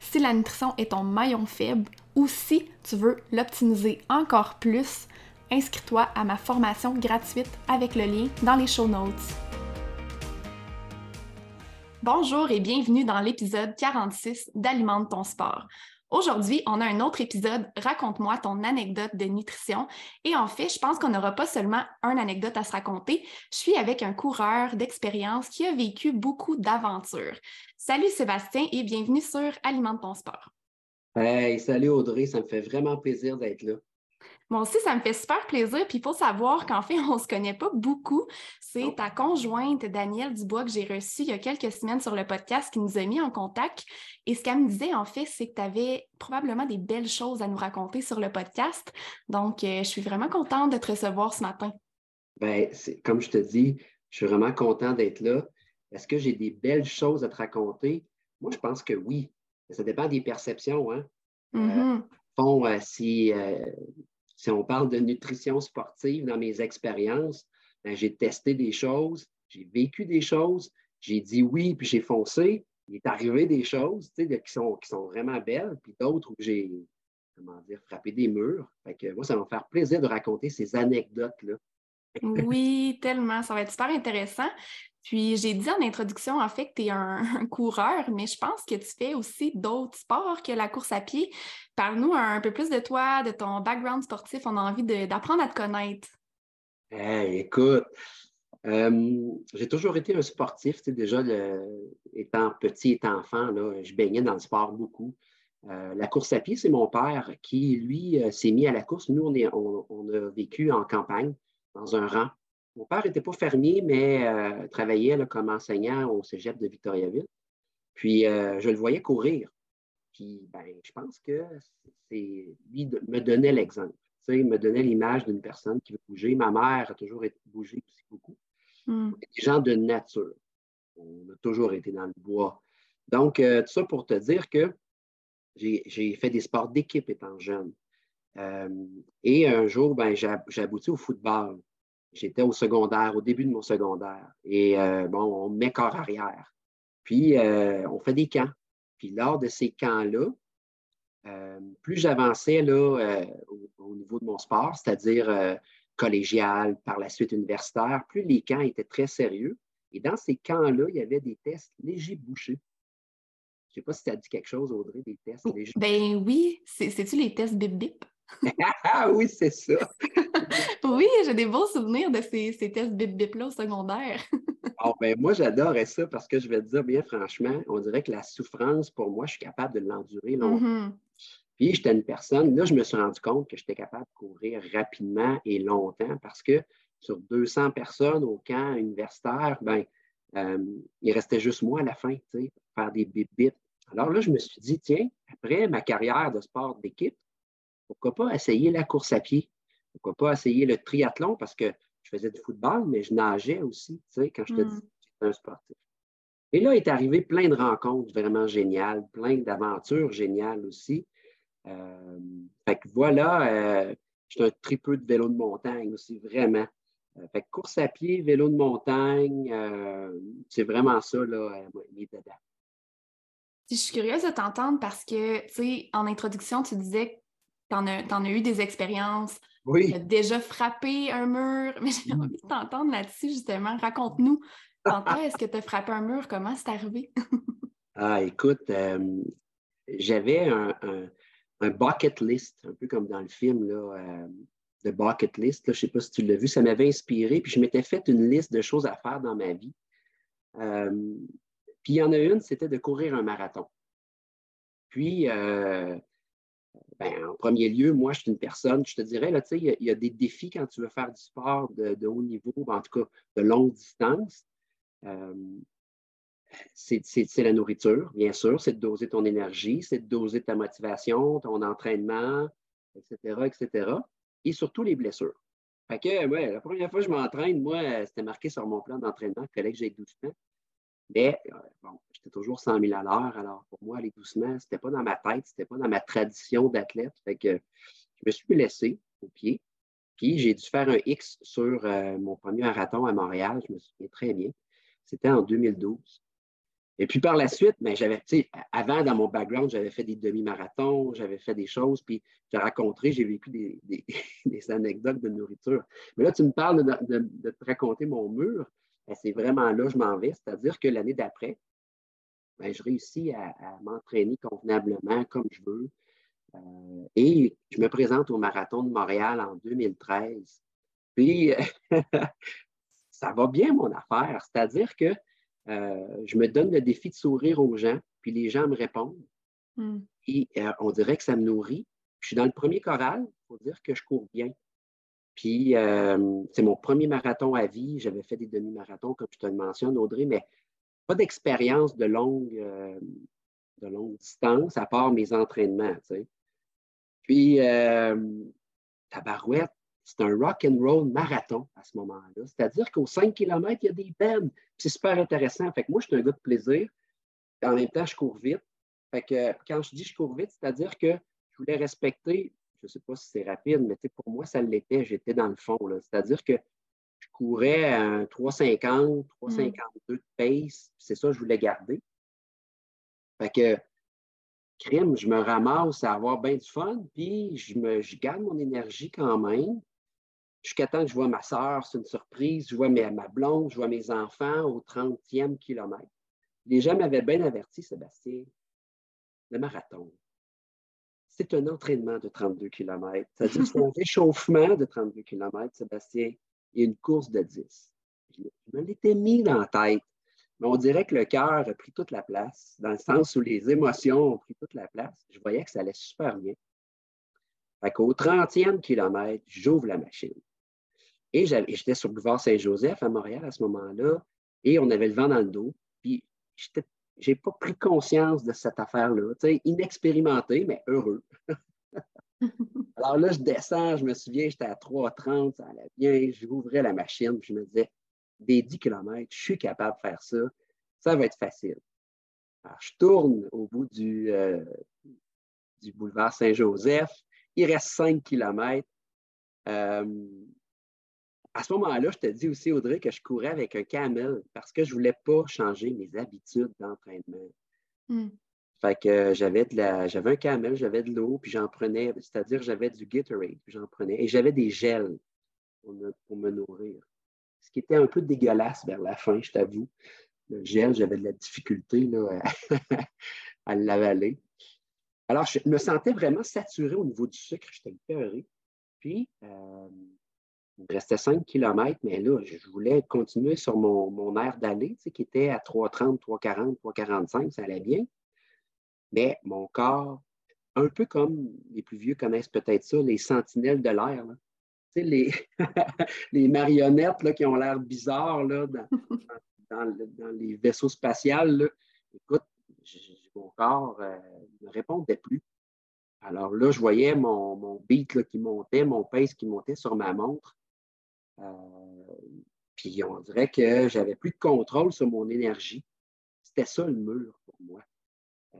si la nutrition est ton maillon faible ou si tu veux l'optimiser encore plus, inscris-toi à ma formation gratuite avec le lien dans les show notes. Bonjour et bienvenue dans l'épisode 46 d'Alimente ton sport. Aujourd'hui, on a un autre épisode Raconte-moi ton anecdote de nutrition. Et en fait, je pense qu'on n'aura pas seulement une anecdote à se raconter. Je suis avec un coureur d'expérience qui a vécu beaucoup d'aventures. Salut Sébastien et bienvenue sur Alimente ton sport. Hey, salut Audrey, ça me fait vraiment plaisir d'être là. Moi aussi, ça me fait super plaisir. Puis il faut savoir qu'en fait, on ne se connaît pas beaucoup. C'est ta conjointe, Danielle Dubois, que j'ai reçue il y a quelques semaines sur le podcast, qui nous a mis en contact. Et ce qu'elle me disait, en fait, c'est que tu avais probablement des belles choses à nous raconter sur le podcast. Donc, euh, je suis vraiment contente de te recevoir ce matin. Bien, comme je te dis, je suis vraiment content d'être là. Est-ce que j'ai des belles choses à te raconter? Moi, je pense que oui. Ça dépend des perceptions. Hein? Mm-hmm. Bon, euh, si, euh, si on parle de nutrition sportive dans mes expériences, ben, j'ai testé des choses, j'ai vécu des choses, j'ai dit oui, puis j'ai foncé. Il est arrivé des choses qui, sont, qui sont vraiment belles, puis d'autres où j'ai frappé des murs. Moi, ça va me faire plaisir de raconter ces anecdotes-là. oui, tellement. Ça va être super intéressant. Puis j'ai dit en introduction, en fait, que tu es un, coureur, mais je pense que tu fais aussi d'autres sports que la course à pied. Parle-nous un peu plus de toi, de ton background sportif. On a envie d'apprendre à te connaître. écoute, euh, j'ai toujours été un sportif. déjà, étant petit, étant enfant, là, je baignais dans le sport beaucoup. Euh, la course à pied, c'est mon père qui, lui, euh, s'est mis à la course. Nous, on, on a vécu en campagne, dans un rang. Mon père n'était pas fermier, mais euh, travaillait comme enseignant au cégep de Victoriaville. Puis, euh, je le voyais courir. Puis, ben, je pense que c'est lui me donnait l'exemple. Il me donnait l'image d'une personne qui veut bouger. Ma mère a toujours bougé aussi beaucoup. Hmm. Des gens de nature. On a toujours été dans le bois. Donc, euh, tout ça pour te dire que j'ai fait des sports d'équipe étant jeune. et un jour, ben, j'ai abouti au football. J'étais au secondaire, au début de mon secondaire. Et euh, bon, on met corps arrière. Puis, euh, on fait des camps. Puis, lors de ces camps-là, euh, plus j'avançais là, au, niveau de mon sport, c'est-à-dire collégial, par la suite universitaire, plus les camps étaient très sérieux. Et dans ces camps-là, il y avait des tests légers bouchés. Je ne sais pas si tu as dit quelque chose, Audrey, des tests légers. Ben oui, c'est-tu les tests bip-bip? Ah oui, c'est ça. oui, j'ai des beaux souvenirs de ces, tests bip-bip-là au secondaire. oh, ben, moi, j'adorais ça parce que je vais te dire bien franchement, on dirait que la souffrance, pour moi, je suis capable de l'endurer longtemps. Mm-hmm. Puis, j'étais une personne, là, je me suis rendu compte que j'étais capable de courir rapidement et longtemps parce que sur 200 personnes au camp universitaire, ben, euh, il restait juste moi à la fin, tu sais, faire des bip-bip. Alors là, je me suis dit, tiens, après ma carrière de sport d'équipe, pourquoi pas essayer la course à pied? Pourquoi pas essayer le triathlon? Parce que je faisais du football, mais je nageais aussi, tu sais, quand je te dis mm. que j'étais un sportif. Et là est arrivé plein de rencontres vraiment géniales, plein d'aventures géniales aussi. Euh, fait que voilà, euh, je suis un tripeux de vélo de montagne aussi, vraiment. Euh, fait que course à pied, vélo de montagne, c'est vraiment ça, là, mes dada. Je suis curieuse de t'entendre parce que, tu sais, en introduction, tu disais que tu en, as eu des expériences? Oui. Tu as déjà frappé un mur, mais j'ai mm. envie de t'entendre là-dessus, justement. Raconte-nous, quand est-ce que tu as frappé un mur? Comment c'est arrivé? ah, écoute, j'avais un, un bucket list, un peu comme dans le film, là, euh, de bucket list. je ne sais pas si tu l'as vu, ça m'avait inspiré. Puis je m'étais fait une liste de choses à faire dans ma vie. Euh, puis il y en a une, c'était de courir un marathon. Puis, euh, ben, en premier lieu, moi, je suis une personne, je te dirais, là, il, y, a des défis quand tu veux faire du sport de, haut niveau, en tout cas de longue distance c'est la nourriture, bien sûr, c'est de doser ton énergie, c'est de doser ta motivation, ton entraînement, etc., etc. Et surtout les blessures. Fait que, ouais, la première fois que je m'entraîne, moi, c'était marqué sur mon plan d'entraînement, fallait que j'aille doucement. Mais, euh, bon, j'étais toujours 100 000 à l'heure. Alors, pour moi, aller doucement, c'était pas dans ma tête, c'était pas dans ma tradition d'athlète. Fait que je me suis blessé au pied. Puis, j'ai dû faire un X sur euh, mon premier marathon à Montréal. Je me souviens très bien. C'était en 2012. Et puis par la suite, ben, j'avais, avant, dans mon background, j'avais fait des demi-marathons, j'avais fait des choses, puis j'ai raconté, j'ai vécu des, anecdotes de nourriture. Mais là, tu me parles de, te raconter mon mur. Ben, c'est vraiment là que je m'en vais. C'est-à-dire que l'année d'après, ben, je réussis à, m'entraîner convenablement comme je veux. Euh, et je me présente au marathon de Montréal en 2013. Puis, ça va bien mon affaire. C'est-à-dire que euh, je me donne le défi de sourire aux gens, puis les gens me répondent. Hmm. Et euh, on dirait que ça me nourrit. Je suis dans le premier choral, il faut dire que je cours bien. Puis euh, c'est mon premier marathon à vie. J'avais fait des demi-marathons, comme je te le mentionne, Audrey, mais pas d'expérience de longue, de longue distance, à part mes entraînements. Puis, tabarouette, c'est un rock and roll marathon à ce moment-là. C'est-à-dire qu'aux 5 km, il y a des peines. C'est super intéressant. Fait que moi, je suis un gars de plaisir. En même temps, je cours vite. Fait que quand je dis je cours vite, c'est-à-dire que je voulais respecter, je ne sais pas si c'est rapide, mais pour moi, ça l'était. J'étais dans le fond. C'est-à-dire que je courais à 3,50, 3,52 de pace. C'est ça que je voulais garder. Fait que crime, je me ramasse à avoir bien du fun, puis je, me, je garde mon énergie quand même jusqu'à temps que je vois ma soeur, c'est une surprise, je vois ma blonde, je vois mes enfants au 30e kilomètre. Les gens m'avaient bien averti, Sébastien, le marathon, c'est un entraînement de 32 km. C'est-à-dire c'est un réchauffement de 32 km, Sébastien, et une course de 10. Je me l'étais mis dans la tête. Mais on dirait que le cœur a pris toute la place, dans le sens où les émotions ont pris toute la place. Je voyais que ça allait super bien. Fait qu'au 30e kilomètre, j'ouvre la machine. Et j'étais sur le boulevard Saint-Joseph à Montréal à ce moment-là, et on avait le vent dans le dos. Puis, je n'ai pas pris conscience de cette affaire-là. Tu sais, inexpérimenté, mais heureux. Alors là, je descends, je me souviens, j'étais à 3,30, ça allait bien, j'ouvrais la machine, puis je me disais, des 10 km, je suis capable de faire ça, ça va être facile. Alors, je tourne au bout du, euh, du boulevard Saint-Joseph, il reste 5 km. Euh, à ce moment-là, je te dis aussi, Audrey, que je courais avec un camel parce que je ne voulais pas changer mes habitudes d'entraînement. Hmm. Fait que j'avais de la, j'avais un camel, j'avais de l'eau, puis j'en prenais, c'est-à-dire j'avais du Gatorade, puis j'en prenais, et j'avais des gels pour me, nourrir. Ce qui était un peu dégueulasse vers la fin, je t'avoue. Le gel, j'avais de la difficulté là, à, l'avaler. Alors, je me sentais vraiment saturé au niveau du sucre, j'étais épeuré. Puis, euh, il me restait 5 km, mais là, je voulais continuer sur mon, air d'aller, qui était à 3,30, 3,40, 3,45, ça allait bien. Mais mon corps, un peu comme les plus vieux connaissent peut-être ça, les sentinelles de l'air. Tu sais, les, les marionnettes là, qui ont l'air bizarres là, dans, les vaisseaux spatials. Écoute, mon corps euh, ne répondait plus. Alors là, je voyais mon, mon beat qui montait, mon pace qui montait sur ma montre. Euh, puis on dirait que j'avais plus de contrôle sur mon énergie. c'était ça le mur pour moi. Euh,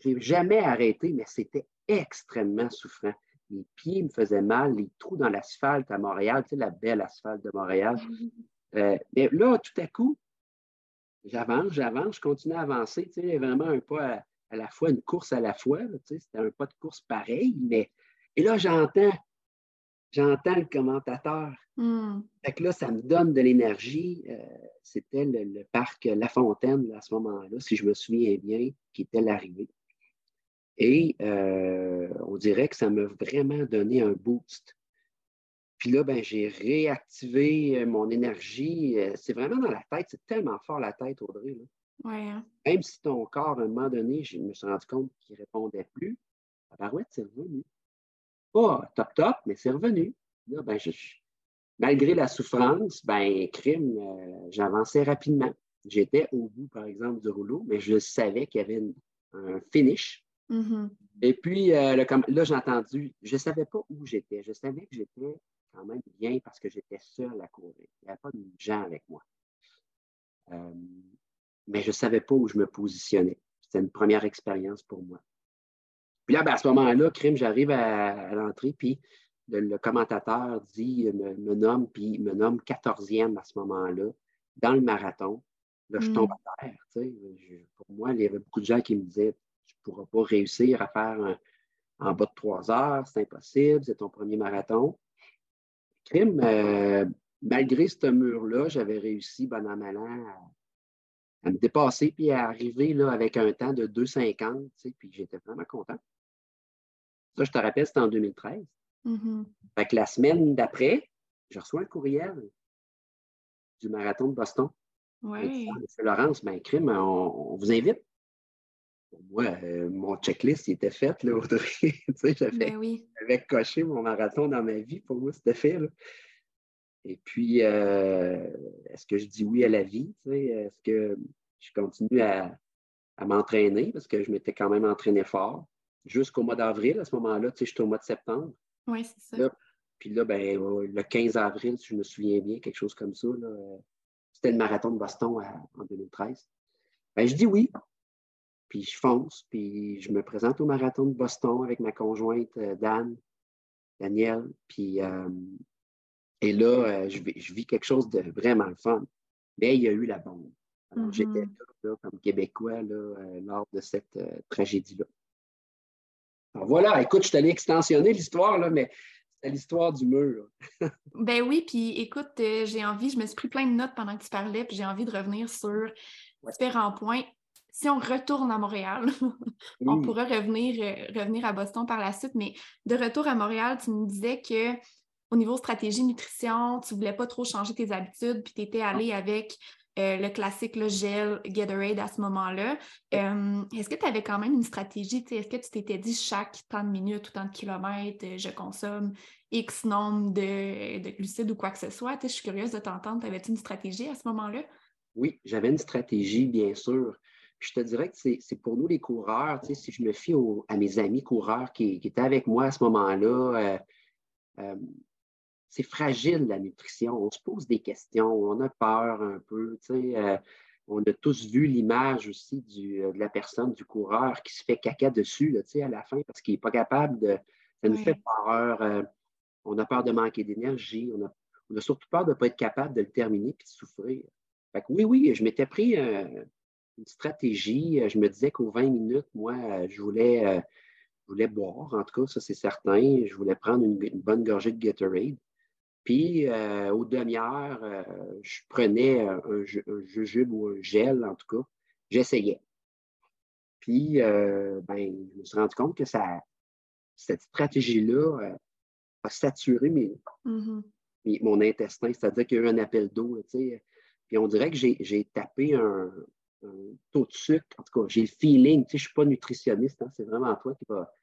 j'ai jamais arrêté, mais c'était extrêmement souffrant. Les pieds me faisaient mal, les trous dans l'asphalte à Montréal, tu sais, la belle asphalte de Montréal. Euh, mais là, tout à coup, j'avance, j'avance, je continue à avancer. Tu sais, vraiment un pas à, la fois, une course à la fois. tu sais, c'était un pas de course pareil, mais. Et là, j'entends, j'entends le commentateur. Hmm. Fait que là, ça me donne de l'énergie. Euh, c'était le, parc La Fontaine à ce moment-là, si je me souviens bien, qui était l'arrivée. Et euh, on dirait que ça m'a vraiment donné un boost. Puis là, ben, j'ai réactivé euh, mon énergie. C'est vraiment dans la tête. C'est tellement fort la tête, Audrey. Hein. Même si ton corps, à un moment donné, je me suis rendu compte qu'il ne répondait plus, la barouette, c'est revenu. Pas top top, mais c'est revenu. Là, ben, malgré la souffrance, ben, crime, j'avançais rapidement. J'étais au bout, par exemple, du rouleau, mais je savais qu'il y avait un finish Mm-hmm. Et puis, euh, là, j'ai entendu, je ne savais pas où j'étais. Je savais que j'étais quand même bien parce que j'étais seul à courir. Il n'y avait pas de gens avec moi. Euh, mais je ne savais pas où je me positionnais. C'était une première expérience pour moi. Puis là, ben, à ce moment-là, crime, j'arrive à, l'entrée, puis le, commentateur dit, me, nomme, puis il me nomme 14e à ce moment-là, dans le marathon. Là, je tombe mm. à terre. pour moi, il y avait beaucoup de gens qui me disaient ne pourras pas réussir à faire en bas de trois heures, c'est impossible, c'est ton premier marathon. Crime, euh, malgré ce mur-là, j'avais réussi, bon an, mal à, me dépasser puis à arriver là, avec un temps de 2,50, puis j'étais vraiment content. Ça, je te rappelle, c'était en 2013. Mm-hmm. Fait que la semaine d'après, je reçois un courriel du marathon de Boston. Oui. Laurence, ben, crime, on vous invite moi, euh, mon checklist il était fait, là, Audrey. j'avais, ben coché mon marathon dans ma vie. Pour moi, c'était fait. Et puis, euh, est-ce que je dis oui à la vie? Est-ce que je continue à, m'entraîner? Parce que je m'étais quand même entraîné fort. Jusqu'au mois d'avril, à ce moment-là, tu sais, j'étais au mois de septembre. Oui, c'est ça. puis là, ben, le 15 avril, si je me souviens bien, quelque chose comme ça, c'était le marathon de Boston en 2013. Ben, je dis oui puis je fonce, puis je me présente au marathon de Boston avec ma conjointe euh, Dan, Danielle, puis euh, et là, euh, je, vis quelque chose de vraiment fun. Mais il y a eu la bombe. Alors, j'étais mm-hmm. là, comme Québécois là, lors de cette tragédie-là. Alors voilà, écoute, je t'allais extensionner l'histoire, là, mais c'est l'histoire du mur. ben oui, puis écoute, j'ai envie, je me suis pris plein de notes pendant que tu parlais, puis j'ai envie de revenir sur différents points. Si on retourne à Montréal, on pourrait revenir, euh, revenir à Boston par la suite, mais de retour à Montréal, tu me disais que au niveau stratégie nutrition, tu ne voulais pas trop changer tes habitudes, puis tu étais allé avec euh, le classique le gel Gatorade à ce moment-là. Euh, est-ce que tu avais quand même une stratégie? Est-ce que tu t'étais dit chaque temps de minutes ou tant de kilomètres, je consomme X nombre de, de glucides ou quoi que ce soit? Je suis curieuse de t'entendre. Avais-tu une stratégie à ce moment-là? Oui, j'avais une stratégie, bien sûr je te dirais que c'est pour nous les coureurs, si je me fie à mes amis coureurs qui, étaient avec moi à ce moment-là, euh, euh, c'est fragile la nutrition. On se pose des questions, on a peur un peu. Euh, on a tous vu l'image aussi de la personne, du coureur qui se fait caca dessus là, à la fin parce qu'il n'est pas capable de. Ça nous fait peur. on a peur de manquer d'énergie. On a, surtout peur de ne pas être capable de le terminer et de souffrir. oui, oui, je m'étais pris une stratégie. Euh, je me disais qu'aux 20 minutes, moi, euh, je voulais, euh, voulais boire, en tout cas, ça c'est certain. Je voulais prendre une, bonne gorgée de Gatorade. Puis, aux demi-heures, je prenais un, jujube ou un gel, en tout cas. J'essayais. Puis, ben, je me suis rendu compte que ça, cette stratégie-là a saturé mm-hmm. mon intestin, c'est-à-dire qu'il y a eu un appel d'eau. Puis on dirait que j'ai tapé un, taux de sucre. En tout cas, j'ai le feeling, je ne suis pas nutritionniste, hein, c'est vraiment toi qui va,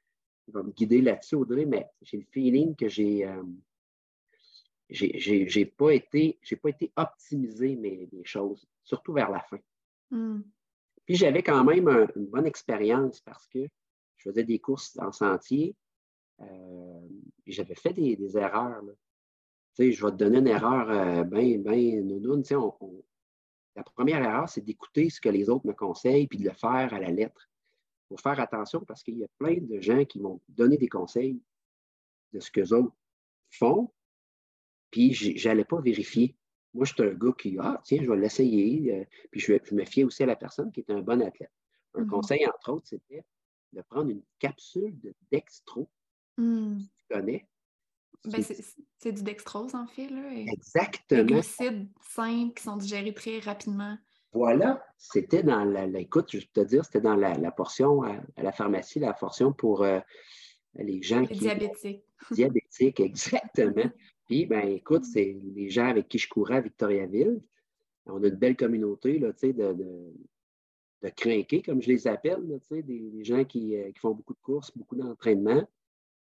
me guider là-dessus, Audrey, mais j'ai le feeling que j'ai euh, j'ai pas été, j'ai pas été optimisé mes, choses, surtout vers la fin. Hmm. Puis j'avais quand même une bonne expérience parce que je faisais des courses en sentier. Euh, j'avais fait des, erreurs. Tu sais, je vais te donner une erreur bien, ben, ben, sais, on, la première erreur, c'est d'écouter ce que les autres me conseillent puis de le faire à la lettre. Il faut faire attention parce qu'il y a plein de gens qui vont donner des conseils de ce que les autres font, puis je n'allais pas vérifier. Moi, je suis un gars qui, ah, tiens, je vais l'essayer, euh, puis je, me fiais aussi à la personne qui est un bon athlète. Un mmh conseil, entre autres, c'était de prendre une capsule de dextro. Mmh. Tu connais? Ben, c'est du dextrose, en fait. Là, Exactement. Des glucides simples qui sont digérés très rapidement. Voilà, c'était dans la, écoute, je peux te dire, c'était dans la, portion à, la pharmacie, la portion pour euh, les gens qui. Diabétiques. Diabétiques, exactement. Ben, écoute, c'est les gens avec qui je courais à Victoriaville. On a une belle communauté là, de, de, de crinqués, comme je les appelle, des, des, gens qui, euh, qui, font beaucoup de courses, beaucoup d'entraînement.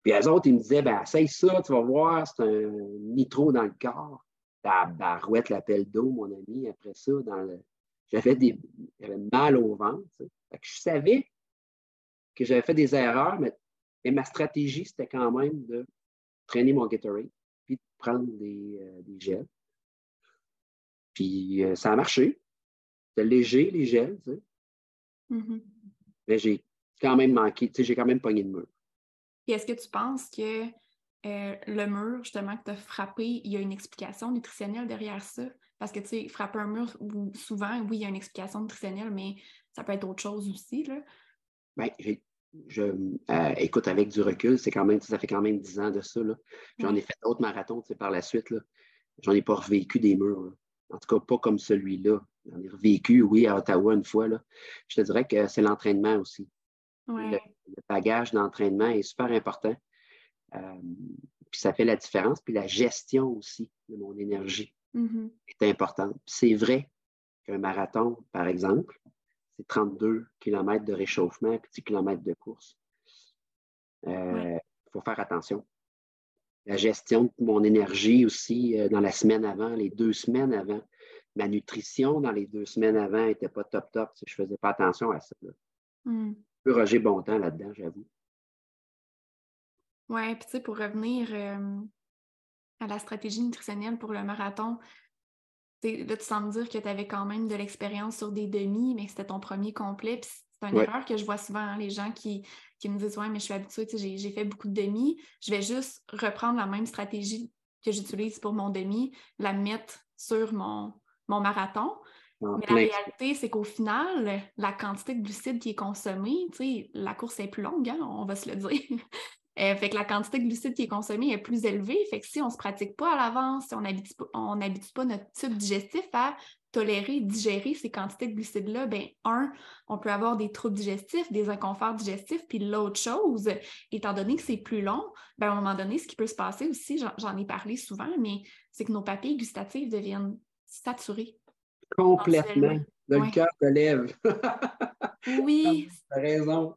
Puis les autres, ils me disaient, ben, essaye ça, tu vas voir, c'est un nitro dans le corps. La barouette, l'appel d'eau, mon ami, après ça, dans le... j'avais des... mal au ventre. Je savais que j'avais fait des erreurs, mais, ma stratégie, c'était quand même de traîner mon Gatorade, puis de prendre des, euh, des gels. Puis euh, ça a marché. C'était léger, les gels, tu sais. Mm-hmm. Mais j'ai quand même manqué, tu sais, j'ai quand même pogné de mur. Et est-ce que tu penses que euh, le mur, justement, que tu as frappé, il y a une explication nutritionnelle derrière ça? Parce que, tu sais, frapper un mur, souvent, oui, il y a une explication nutritionnelle, mais ça peut être autre chose aussi, là. Bien, je, euh, écoute, avec du recul, c'est quand même, ça fait quand même dix ans de ça. J'en ai fait d'autres marathons, par la suite. J'en ai pas revécu des murs, En tout cas, pas comme celui-là. J'en ai revécu, oui, à Ottawa une fois, là. Je te dirais que c'est l'entraînement aussi. Le, bagage d'entraînement est super important. Euh, puis ça fait la différence. Puis la gestion aussi de mon énergie mm-hmm. est importante. C'est vrai qu'un marathon, par exemple, c'est 32 km de réchauffement et 10 km de course. Il euh, faut faire attention. La gestion de mon énergie aussi euh, dans la semaine avant, les deux semaines avant. Ma nutrition dans les deux semaines avant n'était pas top top. Je ne faisais pas attention à ça. Mm peu Roger Bontemps là-dedans, j'avoue. Oui, puis tu sais, pour revenir euh, à la stratégie nutritionnelle pour le marathon, là, tu sembles dire que tu avais quand même de l'expérience sur des demi, mais que c'était ton premier complet. Puis c'est une erreur que je vois souvent, hein, les gens qui, qui, me disent Ouais, mais je suis habituée, j'ai fait beaucoup de demi. Je vais juste reprendre la même stratégie que j'utilise pour mon demi, la mettre sur mon, mon marathon. Mais la réalité, c'est qu'au final, la quantité de glucides qui est consommée, la course est plus longue, hein, on va se le dire. Euh, fait que la quantité de glucides qui est consommée est plus élevée. Fait que si on ne se pratique pas à l'avance, si on n'habitue pas notre tube digestif à tolérer, digérer ces quantités de glucides-là, ben un, on peut avoir des troubles digestifs, des inconforts digestifs, puis l'autre chose, étant donné que c'est plus long, ben à un moment donné, ce qui peut se passer aussi, j'en ai parlé souvent, mais c'est que nos papilles gustatives deviennent saturées. Complètement. Le cœur te lève. oui. Tu as raison.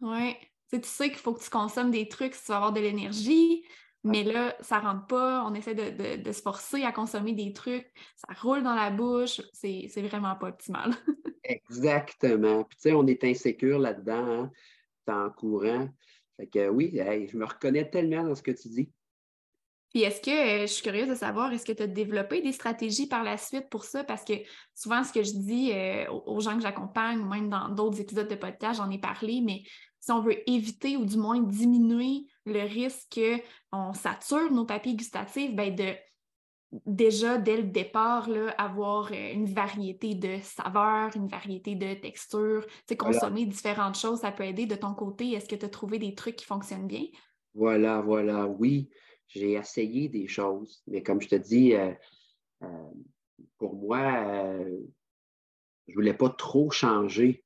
Oui. Tu sais qu'il faut que tu consommes des trucs si tu vas avoir de l'énergie, mais là, ça ne rentre pas. On essaie de, se forcer à consommer des trucs. Ça roule dans la bouche. C'est vraiment pas optimal. Exactement. Puis tu sais, on est insécure là-dedans, hein, en courant. Fait que oui, je me reconnais tellement dans ce que tu dis. Puis est-ce que, euh, je suis curieuse de savoir, est-ce que tu as développé des stratégies par la suite pour ça? Parce que souvent, ce que je dis euh, aux gens que j'accompagne, même dans d'autres épisodes de podcast, j'en ai parlé, mais si on veut éviter ou du moins diminuer le risque qu'on sature nos papiers gustatifs, bien de déjà dès le départ, là, avoir euh, une variété de saveurs, une variété de textures, consommer différentes choses, ça peut aider de ton côté. Est-ce que tu as trouvé des trucs qui fonctionnent bien? Voilà, voilà, oui j'ai essayé des choses, mais comme je te dis, euh, euh, pour moi, euh, je ne voulais pas trop changer.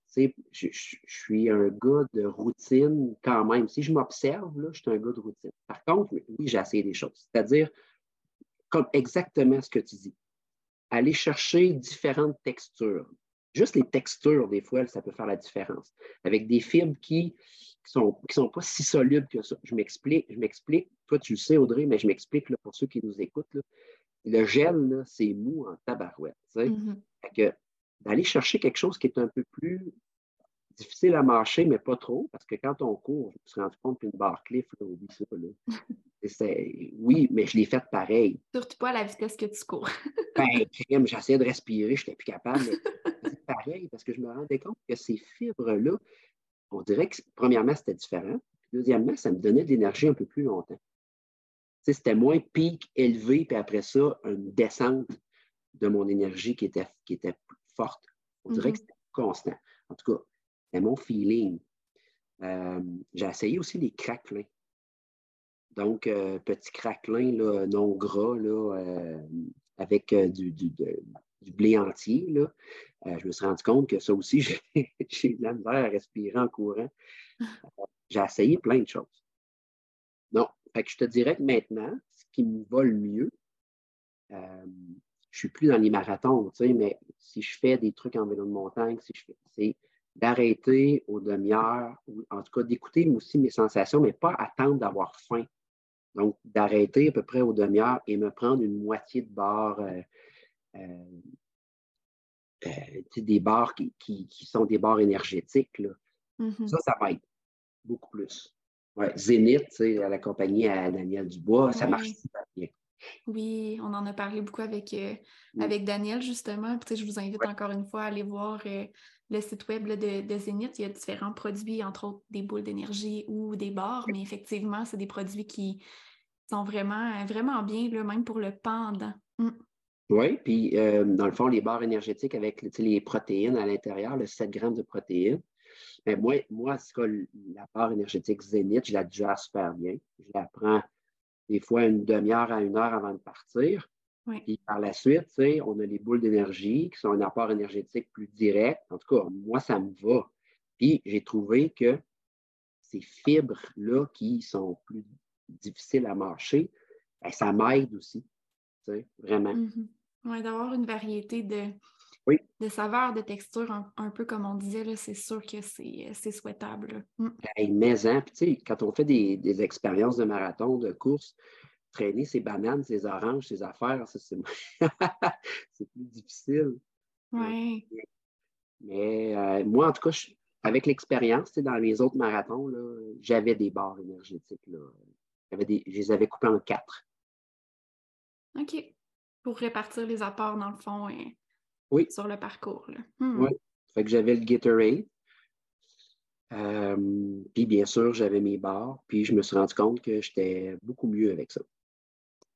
Je, suis un gars de routine quand même. Si je m'observe, je suis un gars de routine. Par contre, oui, j'ai essayé des choses. C'est-à-dire, comme exactement ce que tu dis, aller chercher différentes textures. Juste les textures, des fois, ça peut faire la différence. Avec des fibres qui ne sont, qui sont pas si solubles que ça. Je m'explique, je m'explique. Toi, tu le sais, Audrey, mais je m'explique pour ceux qui nous écoutent. Le gel, c'est mou en tabarouette. Mm-hmm. D'aller chercher quelque chose qui est un peu plus difficile à marcher, mais pas trop, parce que quand on court, je me suis rendu compte qu'une barre cliff, là, oublie ça. Là. oui, mais je l'ai faite pareil. Surtout pas à la vitesse que tu cours. ben, j'essayais de respirer, je n'étais plus capable. C'est pareil, parce que je me rendais compte que ces fibres-là, on dirait que, premièrement, c'était différent. Deuxièmement, ça me donnait de l'énergie un peu plus longtemps. C'était moins pic élevé, puis après ça, une descente de mon énergie qui était, qui était forte. On dirait que mm-hmm. c'était constant. En tout cas, mon feeling. Euh, j'ai essayé aussi les craquelins. Donc, euh, petit craquelin là, non gras là, euh, avec du, du, blé entier. Là. je me suis rendu compte que ça aussi, j'ai de la misère à respirer en courant. j'ai essayé plein de choses. Non, fait que je te dirais que maintenant, ce qui me va le mieux, je ne suis plus dans les marathons, mais si je fais des trucs en vélo de montagne, si je fais, d'arrêter aux demi-heures, ou en tout cas d'écouter aussi mes sensations, mais pas attendre d'avoir faim. Donc, d'arrêter à peu près aux demi-heures et me prendre une moitié de barre, euh, euh, euh, des barres qui, sont des barres énergétiques. Là. Mm-hmm. Ça, ça m'aide beaucoup plus. Ouais, Zénith, à la compagnie à Daniel Dubois, ça marche super bien. Oui, on en a parlé beaucoup avec, mm. avec Daniel, justement. je vous invite encore une fois à aller voir le site web de, de, Zénith, il y a différents produits, entre autres des boules d'énergie ou des barres, mais effectivement, c'est des produits qui sont vraiment, vraiment bien, même pour le pendant. Mm. Oui, puis euh, dans le fond, les barres énergétiques avec les protéines à l'intérieur, le 7 grammes de protéines. Mais moi, moi la barre énergétique Zénith, je la digère super bien. Je la prends des fois une demi-heure à une heure avant de partir. Puis par la suite, on a les boules d'énergie qui sont un apport énergétique plus direct. En tout cas, moi, ça me va. Puis j'ai trouvé que ces fibres-là qui sont plus difficiles à marcher, ben, ça m'aide aussi. Vraiment. Mm-hmm. Oui, d'avoir une variété de, de saveurs, de textures, un, peu comme on disait, c'est sûr que c'est souhaitable. Mm. mais hein, quand on fait des, des expériences de marathon, de course, traîner ses bananes, ses oranges, ses affaires, c'est plus difficile. Oui. Mais euh, moi, en tout cas, avec l'expérience, dans les autres marathons, j'avais des barres énergétiques. Là. Des, je les avais coupées en quatre. OK. Pour répartir les apports, dans le fond, oui. sur le parcours. Hmm. Oui. Fait que j'avais le Gatorade. Euh, puis bien sûr, j'avais mes barres. Puis je me suis rendu compte que j'étais beaucoup mieux avec ça.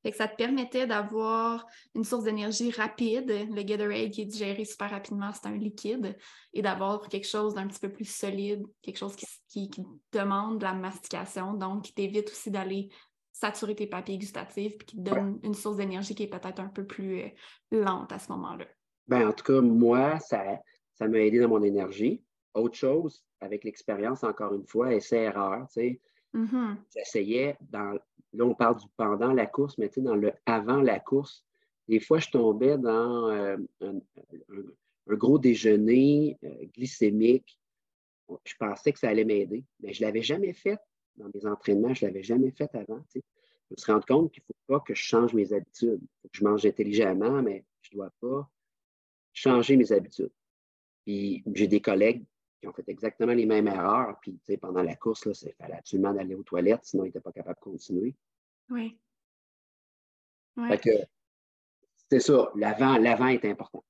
Fait que ça te permettait d'avoir une source d'énergie rapide. Le Gatorade qui est digéré super rapidement, c'est un liquide. Et d'avoir quelque chose d'un petit peu plus solide, quelque chose qui, demande de la mastication, donc qui t'évite aussi d'aller saturer tes papiers gustatifs puis qui te donne une source d'énergie qui est peut-être un peu plus euh, lente à ce moment-là. Ben, en tout cas, moi, ça, ça m'a aidé dans mon énergie. Autre chose, avec l'expérience, encore une fois, essai-erreur, tu sais, mm-hmm. j'essayais dans là, on parle du pendant la course, mais dans le avant la course, des fois, je tombais dans euh, un, gros déjeuner euh, glycémique. Je pensais que ça allait m'aider, mais je ne l'avais jamais fait dans mes entraînements, je ne l'avais jamais fait avant. Je me suis rendu compte qu'il ne faut pas que je change mes habitudes. Il faut que je mange intelligemment, mais je ne dois pas changer mes habitudes. Puis j'ai des collègues qui ont fait exactement les mêmes erreurs. Puis, tu sais, pendant la course, là, il fallait absolument aller aux toilettes, sinon ils n'étaient pas capables de continuer. Oui. Fait que, c'est ça, l'avant, l'avant est important.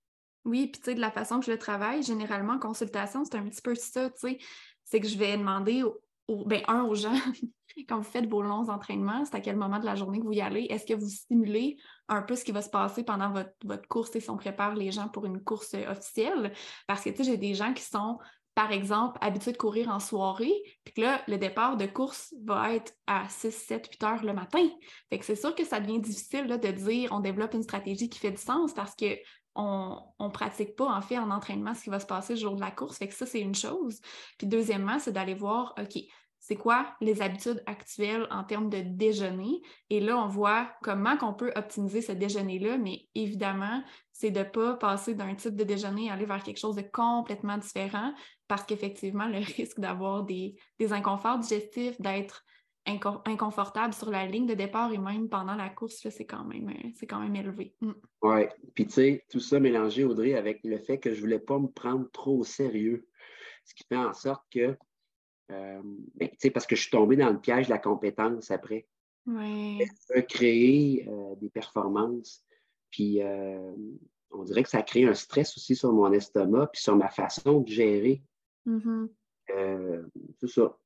Oui, puis tu sais, de la façon que je le travaille, généralement, en consultation, c'est un petit peu ça, tu sais, c'est que je vais demander, au, ben, un, aux gens, quand vous faites vos longs entraînements, c'est à quel moment de la journée que vous y allez? Est-ce que vous stimulez un peu ce qui va se passer pendant votre, votre course et si on prépare les gens pour une course officielle? Parce que, tu sais, j'ai des gens qui sont par exemple, habitué de courir en soirée, puis que là, le départ de course va être à 6, 7, 8 heures le matin. Fait que c'est sûr que ça devient difficile là, de dire on développe une stratégie qui fait du sens parce qu'on ne pratique pas en fait en entraînement ce qui va se passer le jour de la course. Fait que ça, c'est une chose. Puis deuxièmement, c'est d'aller voir, OK, c'est quoi les habitudes actuelles en termes de déjeuner? Et là, on voit comment on peut optimiser ce déjeuner-là, mais évidemment, c'est de ne pas passer d'un type de déjeuner à aller vers quelque chose de complètement différent parce qu'effectivement, le risque d'avoir des, inconforts digestifs, d'être inconfortable sur la ligne de départ et même pendant la course, c'est quand, même, euh, quand même élevé. Mm. Oui, puis tu sais, tout ça mélangé, Audrey, avec le fait que je ne voulais pas me prendre trop au sérieux. ce qui fait en sorte que, euh, ben, parce que je suis tombé dans le piège de la compétence après. Oui. Recréer euh, des performances. Puis euh, on dirait que ça crée un stress aussi sur mon estomac, puis sur ma façon de gérer. Mm-hmm. c'est ça.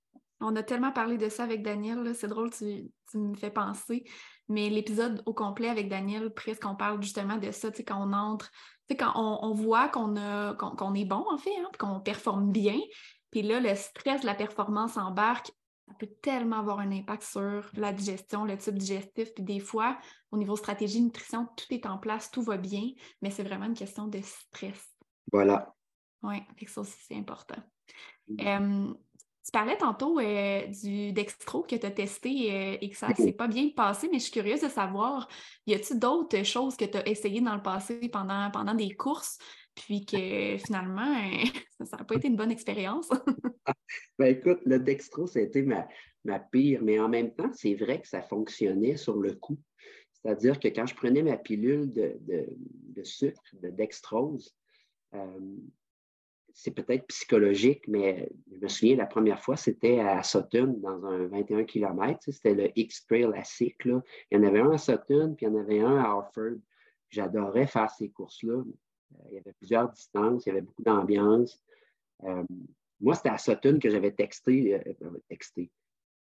On a tellement parlé de ça avec Daniel, c'est drôle, tu, me fais penser. Mais l'épisode au complet avec Daniel, presque, on parle justement de ça, tu sais, quand on entre, tu sais, quand on, voit qu'on qu'on est bon, en fait, hein, qu'on performe bien, puis là, le stress de la performance embarque, ça peut tellement avoir un impact sur la digestion, le type digestif. Puis des fois, au niveau stratégie, nutrition, tout est en place, tout va bien, mais c'est vraiment une question de stress. Voilà. Oui, ça aussi, c'est important. Mmh. Tu parlais tantôt euh, du dextro que tu as testé euh, et que ça ne s'est pas bien passé, mais je suis curieuse de savoir, y a-t-il d'autres choses que tu as essayées dans le passé pendant, pendant des courses, puis que finalement, ça n'a pas été une bonne expérience? ben écoute, le dextro, ça a été ma, pire, mais en même temps, c'est vrai que ça fonctionnait sur le coup. C'est-à-dire que quand je prenais ma pilule de, sucre, de dextrose, euh, c'est peut-être psychologique, mais je me souviens, la première fois, c'était à Sutton, dans un 21 km. C'était le X-Trail à cycle. Il y en avait un à Sutton, puis il y en avait un à Harford. J'adorais faire ces courses-là. Euh, il y avait plusieurs distances, il y avait beaucoup d'ambiance. Euh, moi, c'était à Sutton que j'avais texté, euh,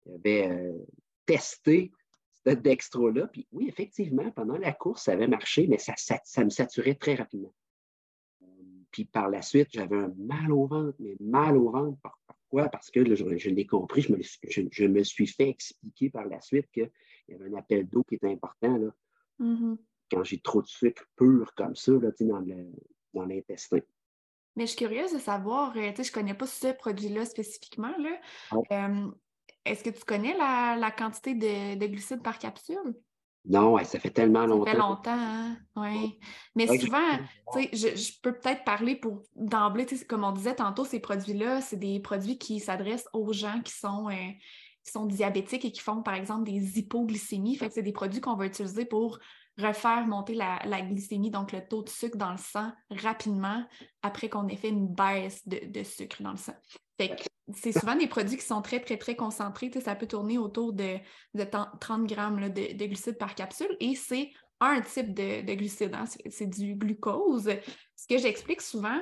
j'avais testé ce dextro-là. Puis oui, effectivement, pendant la course, ça avait marché, mais ça, ça me saturait très rapidement. Puis par la suite, j'avais un mal au ventre, mais mal au ventre. Pourquoi? Parce que je, l'ai compris, je me, suis fait expliquer par la suite qu'il y avait un appel d'eau qui était important là, mm-hmm. Quand j'ai trop de sucre pur comme ça là, dans l'intestin. Mais je suis curieuse de savoir, euh, je ne connais pas ce produit-là spécifiquement. Là. Euh, est-ce que tu connais la, quantité de, glucides par capsule? Non, ça fait tellement longtemps. Ça fait longtemps, hein? oui. Mais souvent, je, je, peux peut-être parler pour d'emblée, comme on disait tantôt, ces produits-là, c'est des produits qui s'adressent aux gens qui sont, euh, qui sont diabétiques et qui font, par exemple, des hypoglycémies. Fait que c'est des produits qu'on va utiliser pour refaire monter la, glycémie, donc le taux de sucre dans le sang rapidement après qu'on ait fait une baisse de, sucre dans le sang. C'est souvent des produits qui sont très, très, très concentrés. ça peut tourner autour de, 30 grammes de, glucides par capsule et c'est un type de, de glucides, hein. c'est du glucose. Ce que j'explique souvent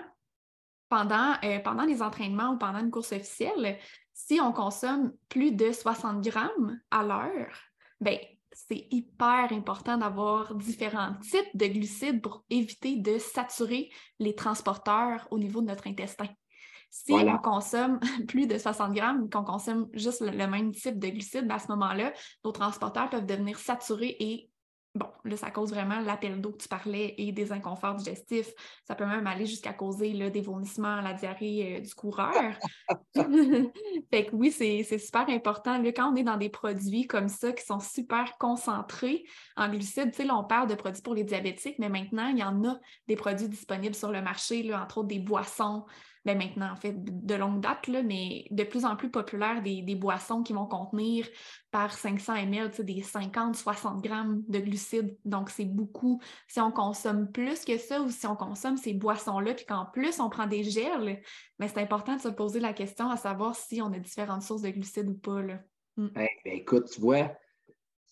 pendant, euh, pendant les entraînements ou pendant une course officielle, si on consomme plus de 60 grammes à l'heure, ben, c'est hyper important d'avoir différents types de glucides pour éviter de saturer les transporteurs au niveau de notre intestin. Si on consomme plus de 60 grammes, qu'on consomme juste le, même type de glucides, ben, à ce moment-là, nos transporteurs peuvent devenir saturés et Bon, là, ça cause vraiment l'appel d'eau que tu parlais et des inconforts digestifs. Ça peut même aller jusqu'à causer là, des vomissements, la diarrhée euh, du coureur. fait que oui, c'est super important. Là, quand on est dans des produits comme ça qui sont super concentrés en glucides, tu sais, là, on parle de produits pour les diabétiques, mais maintenant, il y en a des produits disponibles sur le marché, là, entre autres des boissons, ben maintenant, en fait, de longue date, là, mais de plus en plus populaire des, boissons qui vont contenir par 500 ml des 50-60 grammes de glucides. Donc, c'est beaucoup. Si on consomme plus que ça ou si on consomme ces boissons-là, puis qu'en plus, on prend des gels, mais ben, c'est important de se poser la question à savoir si on a différentes sources de glucides ou pas. Là. Mm. Ben, écoute, tu vois,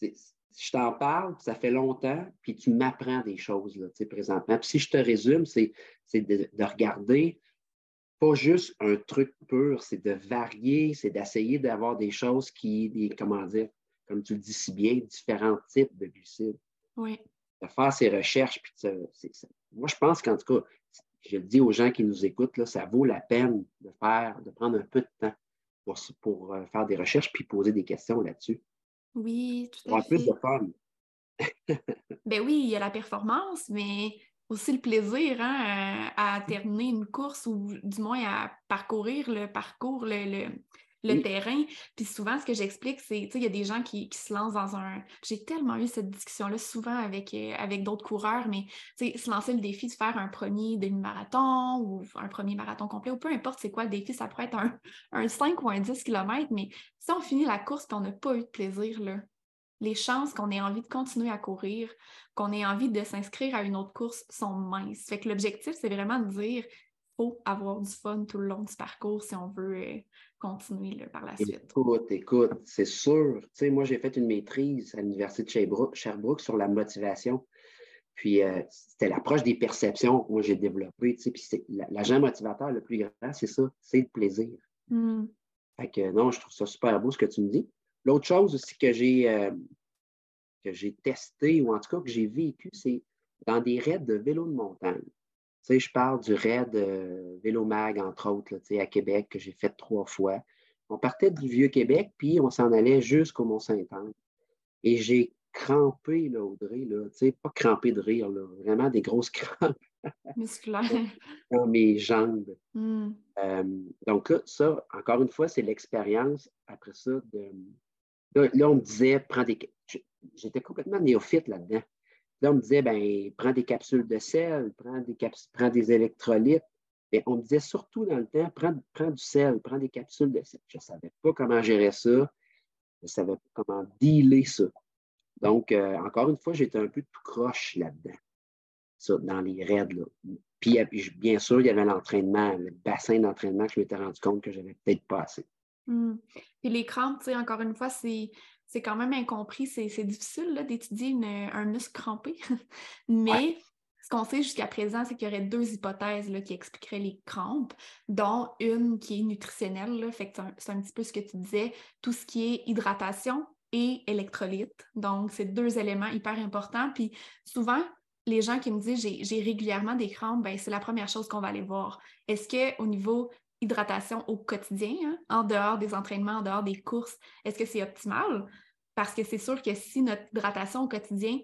je t'en parle, ça fait longtemps, puis tu m'apprends des choses là, présentement. Puis si je te résume, c'est de, de, regarder pas juste un truc pur, c'est de varier, c'est d'essayer d'avoir des choses qui, des, comment dire, comme tu le dis si bien, différents types de glucides. Oui. De faire ces recherches. Puis moi, je pense qu'en tout cas, je le dis aux gens qui nous écoutent, là, ça vaut la peine de faire, de prendre un peu de temps pour, pour euh, faire des recherches puis poser des questions là-dessus. Oui, tout à fait. plus de fun. ben oui, il y a la performance, mais aussi le plaisir hein, à, terminer une course ou du moins à parcourir le parcours, le, le, terrain. Puis souvent, ce que j'explique, c'est, tu sais, il y a des gens qui, se lancent dans un... J'ai tellement eu cette discussion-là souvent avec, euh, avec d'autres coureurs, mais tu sais, se lancer le défi de faire un premier demi-marathon ou un premier marathon complet, ou peu importe c'est quoi le défi, ça pourrait être un, un 5 ou un 10 km, mais si on finit la course et on n'a pas eu de plaisir, là, les chances qu'on ait envie de continuer à courir, qu'on ait envie de s'inscrire à une autre course sont minces. Fait que l'objectif, c'est vraiment de dire faut avoir du fun tout le long du parcours si on veut euh, continuer par la suite. Écoute, écoute, c'est sûr. Tu sais, moi, j'ai fait une maîtrise à l'Université de Sherbrooke, sur la motivation. Puis, euh, c'était l'approche des perceptions que moi, j'ai développée. Tu sais, puis l'agent motivateur le plus grand, c'est ça, c'est le plaisir. Mmh. Fait que non, je trouve ça super beau ce que tu me dis. L'autre chose aussi que j'ai euh, que j'ai testé, ou en tout cas que j'ai vécu, c'est dans des raids de vélo de montagne. Tu sais, je parle du raid euh, Vélo Mag, entre autres, tu sais, à Québec, que j'ai fait trois fois. On partait du Vieux-Québec, puis on s'en allait jusqu'au Mont-Saint-Anne. Et j'ai crampé, là, Audrey, là, tu sais, pas crampé de rire, là, vraiment des grosses crampes. Musculaires. dans mes jambes. Hmm. Euh, donc ça, encore une fois, c'est l'expérience après ça de. Là, on me disait, prends des. J'étais complètement néophyte là-dedans. Là, on me disait, ben, prends des capsules de sel, prends des, prends des électrolytes. Mais on me disait surtout dans le temps, prends, du sel, prends des capsules de sel. Je ne savais pas comment gérer ça. Je ne savais pas comment dealer ça. Donc, euh, encore une fois, j'étais un peu tout croche là-dedans, dans les raids. Là. Puis, bien sûr, il y avait l'entraînement, le bassin d'entraînement que je m'étais rendu compte que je n'avais peut-être pas assez. Puis les crampes, encore une fois, c'est c'est quand même incompris. C'est difficile d'étudier un muscle crampé. Mais ce qu'on sait jusqu'à présent, c'est qu'il y aurait deux hypothèses là, qui expliqueraient les crampes, dont une qui est nutritionnelle. Là, fait c'est un, petit peu ce que tu disais, tout ce qui est hydratation et électrolyte. Donc, c'est deux éléments hyper importants. Puis souvent, les gens qui me disent j'ai régulièrement des crampes, ben, c'est la première chose qu'on va aller voir. Est-ce qu'au niveau hydratation au quotidien, hein, en dehors des entraînements, en dehors des courses, est-ce que c'est optimal? Parce que c'est sûr que si notre hydratation au quotidien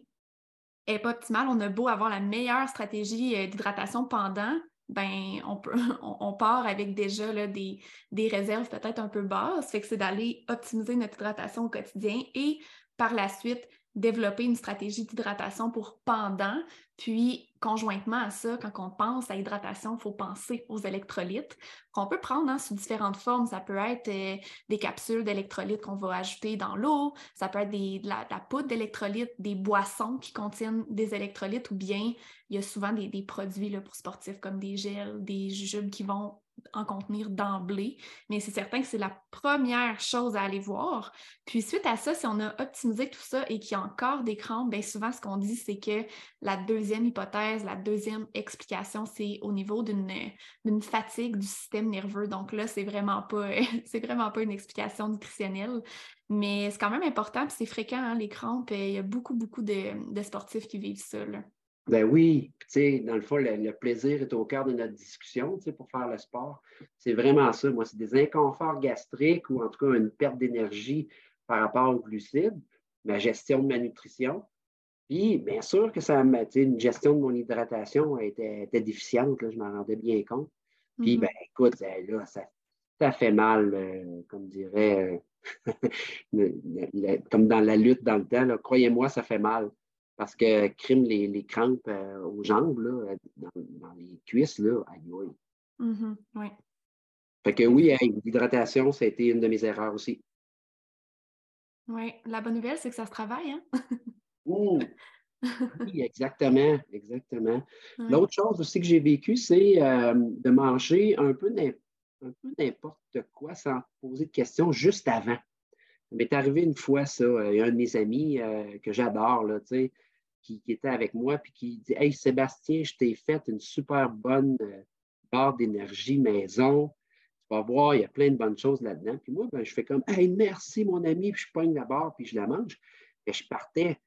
n'est pas optimale, on a beau avoir la meilleure stratégie euh, d'hydratation pendant, ben on, part avec déjà là, des, des réserves peut-être un peu basses. Fait que c'est d'aller optimiser notre hydratation au quotidien et par la suite développer une stratégie d'hydratation pour pendant. Puis, conjointement à ça, quand on pense à hydratation, il faut penser aux électrolytes qu'on peut prendre hein, sous différentes formes. Ça peut être euh, des capsules d'électrolytes qu'on va ajouter dans l'eau, ça peut être de, la, poudre d'électrolytes, des boissons qui contiennent des électrolytes ou bien il y a souvent des, produits pour sportifs comme des gels, des jujubes qui vont en contenir d'emblée, mais c'est certain que c'est la première chose à aller voir. Puis suite à ça, si on a optimisé tout ça et qu'il y a encore des crampes, bien souvent ce qu'on dit, c'est que la deuxième hypothèse, la deuxième explication, c'est au niveau d'une fatigue du système nerveux. Donc là, c'est vraiment pas vraiment pas une explication nutritionnelle, mais c'est quand même important, puis c'est fréquent, hein, les crampes. Il y a beaucoup, beaucoup de, sportifs qui vivent ça. Ben oui, tu sais, dans le fond, le, plaisir est au cœur de notre discussion, tu sais, pour faire le sport. C'est vraiment ça. Moi, c'est des inconforts gastriques ou en tout cas une perte d'énergie par rapport aux glucides, ma gestion de ma nutrition. Puis, bien sûr que ça m'a, une gestion de mon hydratation était, était déficiente, là, je m'en rendais bien compte. Puis, mm-hmm. ben écoute, là, ça, fait mal, euh, comme dirait, euh, comme dans la lutte dans le temps, croyez-moi, ça fait mal parce que crime les, les crampes euh, aux jambes, là, dans, les cuisses, là, aïe aïe. Mm-hmm, oui. Fait que oui, l'hydratation, ça a été une de mes erreurs aussi. Oui, la bonne nouvelle, c'est que ça se travaille, hein? oui, exactement, exactement. L'autre chose aussi que j'ai vécu, c'est euh, de manger un peu n'importe quoi sans poser de questions juste avant. Ça m'est arrivé une fois, ça. Il y a un de mes amis euh, que j'adore, là, tu sais, qui, était avec moi, puis qui dit Hey Sébastien, je t'ai fait une super bonne euh, barre d'énergie maison. Tu vas voir, il y a plein de bonnes choses là-dedans. Puis moi, ben, je fais comme Hey, merci mon ami, puis je pogne la barre, puis je la mange. Et je partais,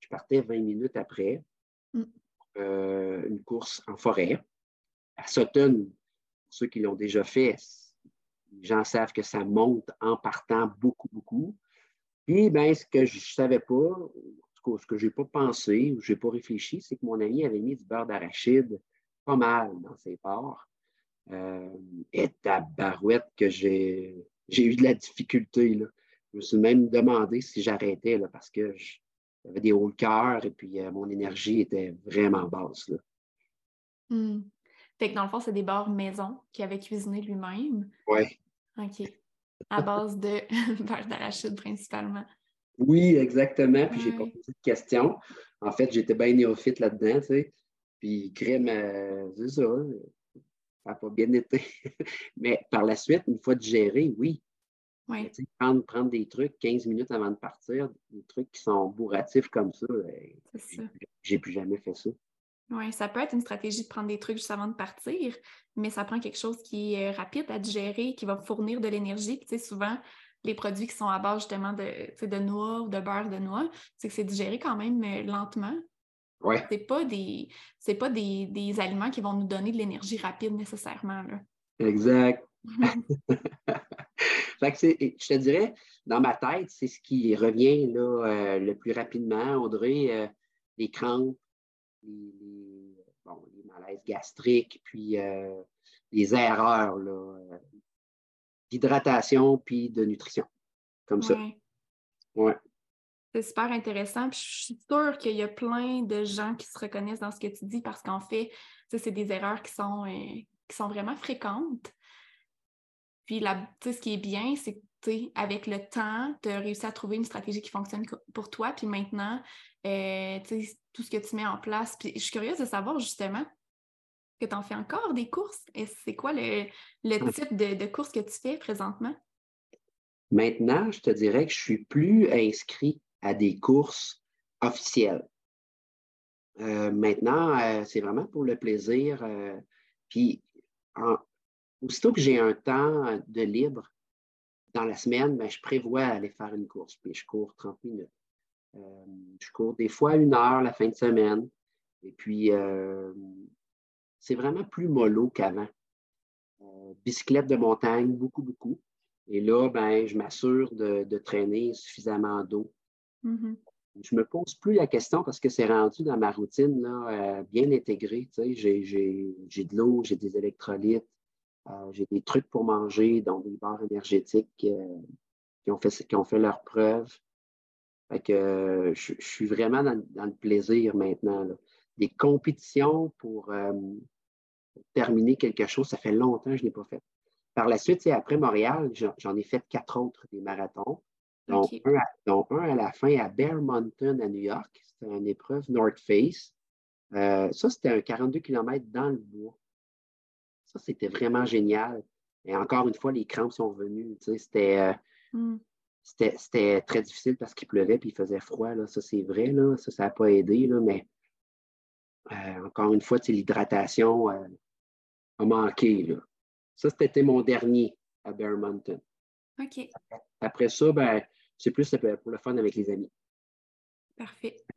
je partais 20 minutes après, mm. euh, une course en forêt, à Sutton. Pour ceux qui l'ont déjà fait, les gens savent que ça monte en partant beaucoup, beaucoup. Puis, ben, ce que je ne savais pas, ce que je n'ai pas pensé ou je n'ai pas réfléchi, c'est que mon ami avait mis du beurre d'arachide pas mal dans ses porcs. Euh, et ta barouette que j'ai eu de la difficulté. Là. Je me suis même demandé si j'arrêtais parce que j'avais des hauts cœurs et puis euh, mon énergie était vraiment basse. Là. Hmm. Fait que dans le fond, c'est des beurres maison qu'il avait cuisiné lui-même. Oui. OK. À base de beurre d'arachide principalement. Oui, exactement. Puis j'ai pas posé de questions. En fait, j'étais bien néophyte là-dedans, tu sais. Puis crème, euh, c'est ça. ça n'a pas bien été. Mais par la suite, une fois digéré, oui. Ouais. Prendre, prendre des trucs 15 minutes avant de partir, des trucs qui sont bourratifs comme ça, ben, j'ai plus jamais fait ça. Oui, ça peut être une stratégie de prendre des trucs juste avant de partir, mais ça prend quelque chose qui est rapide à digérer, qui va fournir de l'énergie. Puis, souvent, les produits qui sont à base justement de, de noix ou de beurre de noix, c'est que c'est digéré quand même euh, lentement. Ouais. C'est pas des pas des, aliments qui vont nous donner de l'énergie rapide nécessairement. Là. Exact. je te dirais, dans ma tête, c'est ce qui revient là, euh, le plus rapidement, Audrey, euh, les crampes, les, malaises gastriques, puis les erreurs là, d'hydratation puis de nutrition. Comme ça. Ouais. C'est super intéressant. je suis sûre qu'il y a plein de gens qui se reconnaissent dans ce que tu dis parce qu'en fait, c'est des erreurs qui sont, euh, qui sont vraiment fréquentes. Puis la, ce qui est bien, c'est que avec le temps, tu as réussi à trouver une stratégie qui fonctionne pour toi. Puis maintenant, euh, tout ce que tu mets en place. Puis je suis curieuse de savoir justement, que tu en fais encore des courses? Et c'est quoi le, hum. type de, de course que tu fais présentement? Maintenant, je te dirais que je suis plus inscrit à des courses officielles. Euh, maintenant, euh, c'est vraiment pour le plaisir. Euh, puis, aussitôt que j'ai un temps de libre dans la semaine, ben, je prévois aller faire une course. Puis, je cours 30 minutes. je cours des fois une heure la fin de semaine. Et puis, c'est vraiment plus mollo qu'avant. Euh, bicyclette de montagne, beaucoup, beaucoup. Et là, ben, je m'assure de, traîner suffisamment d'eau. Mm-hmm. Je ne me pose plus la question parce que c'est rendu dans ma routine là, euh, bien intégré. J'ai de l'eau, j'ai des électrolytes, euh, j'ai des trucs pour manger, dont des barres énergétiques qui, ont fait, qui ont fait leur preuve. que, je, suis vraiment dans, le plaisir maintenant. Des compétitions pour, terminer quelque chose. Ça fait longtemps que je n'ai pas fait. Par la suite, après Montréal, j'en ai fait quatre autres des marathons, dont, un à, la fin à Bear Mountain à New York. C'était une épreuve North Face. Euh, ça, c'était un 42 km dans le bois. Ça, c'était vraiment génial. Et encore une fois, les crampes sont venues. Euh, hmm. C'était c'était très difficile parce qu'il pleuvait et il faisait froid. Là. Ça, c'est vrai. Là. Ça, ça n'a pas aidé. Là, mais euh, encore une fois, l'hydratation, a manqué. Là. Ça, c'était mon dernier à Bear Mountain. OK. Après ça, ben, c'est plus pour le fun avec les amis. Parfait.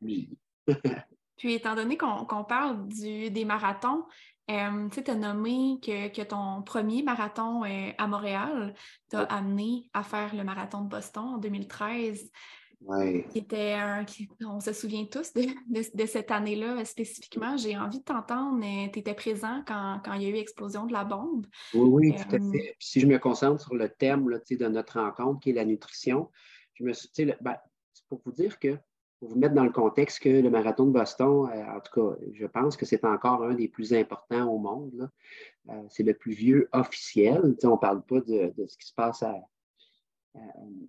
Puis, étant donné qu'on parle du, des marathons, euh, tu as nommé que, ton premier marathon euh, à Montréal t'a amené à faire le marathon de Boston en 2013. Qui était un, on se souvient tous de, cette année-là spécifiquement. J'ai envie de t'entendre. Tu étais présent quand, il y a eu l'explosion de la bombe. Oui, oui, tout à euh, fait. si je me concentre sur le thème là, de notre rencontre, qui est la nutrition, je me ben, c'est pour vous dire que, pour vous mettre dans le contexte que le marathon de Boston, euh, en tout cas, je pense que c'est encore un des plus importants au monde. Euh, c'est le plus vieux officiel. on ne parle pas de, de, ce qui se passe à,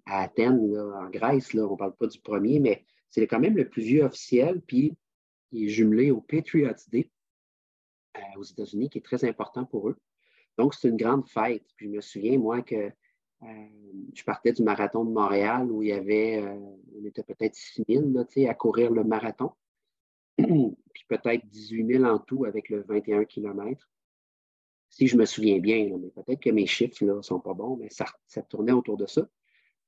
à Athènes, en Grèce. On ne parle pas du premier, mais c'est quand même le plus vieux officiel, puis il est jumelé au Patriots Day euh, aux États-Unis, qui est très important pour eux. Donc, c'est une grande fête. Je me souviens, moi, que euh, je partais du marathon de Montréal où il y avait, euh, on était peut-être 6 000 là, à courir le marathon, puis peut-être 18 000 en tout avec le 21 km si je me souviens bien, mais peut-être que mes chiffres ne sont pas bons, mais ça, tournait autour de ça.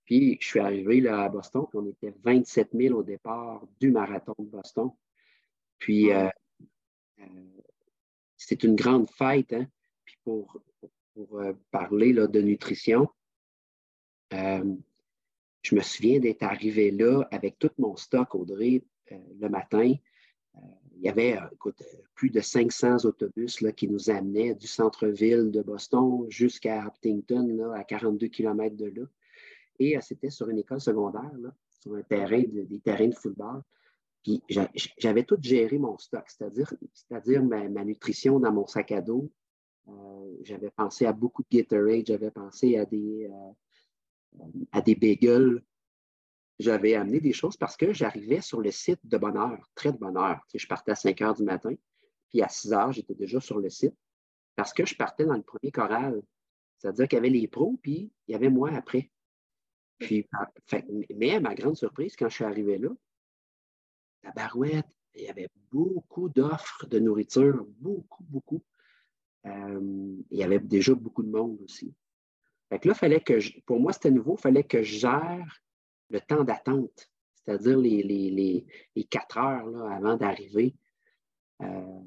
Puis je suis arrivé là, à Boston, puis on était 27 000 au départ du marathon de Boston. Puis euh, euh, c'est une grande fête. Hein? Puis pour, euh, parler là, de nutrition, je me souviens d'être arrivé là avec tout mon stock, Audrey, le matin il y avait euh, plus de 500 autobus là, qui nous amenaient du centre-ville de Boston jusqu'à Uptington, à 42 km de là. Et euh, c'était sur une école secondaire, sur un terrain, des terrains de football. Puis j'avais tout géré mon stock, c'est-à-dire, c'est-à-dire ma, nutrition dans mon sac à dos. Euh, j'avais pensé à beaucoup de Gatorade, j'avais pensé à des, à des bagels, j'avais amené des choses parce que j'arrivais sur le site de bonne heure, très de bonne heure. je partais à 5 heures du matin, puis à 6 heures, j'étais déjà sur le site. parce que je partais dans le premier choral. C'est-à-dire qu'il y avait les pros, puis il y avait moi après. Puis, mais à ma grande surprise, quand je suis arrivé là, la barouette, il y avait beaucoup d'offres de nourriture, beaucoup, beaucoup. Euh, il y avait déjà beaucoup de monde aussi. Fait que là, fallait que pour moi, c'était nouveau, il fallait que je gère le temps d'attente, c'est-à-dire les, quatre heures là, avant d'arriver. Euh,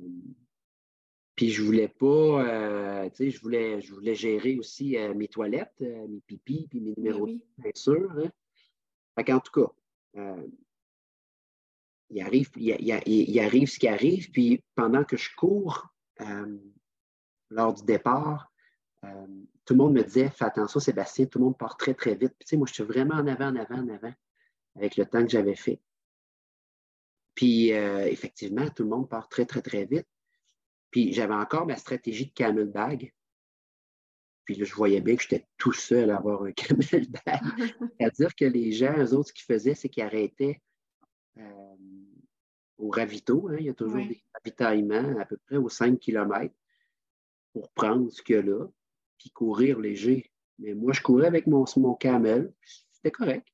puis je voulais pas, euh, tu sais, je voulais, je voulais gérer aussi mes toilettes, mes pipis, puis mes ben numéros de bien sûr. Hein. Fait qu'en tout cas, il arrive, il, arrive ce qui arrive, puis pendant que je cours, lors du départ, euh, tout le monde me disait Fais attention, Sébastien, tout le monde part très, très vite. Puis, tu sais, moi, je suis vraiment en avant, en avant, en avant avec le temps que j'avais fait. Puis, euh, effectivement, tout le monde part très, très, très vite. Puis, j'avais encore ma stratégie de camel bag. Puis là, je voyais bien que j'étais tout seul à avoir un camel bag. C'est-à-dire que les gens, eux autres, ce qu'ils faisaient, c'est qu'ils arrêtaient euh, au ravito. Hein. Il y a toujours des ravitaillements à peu près aux 5 km pour prendre ce qu'il y a là, puis courir léger. Mais moi, je courais avec mon, mon camel, c'était correct.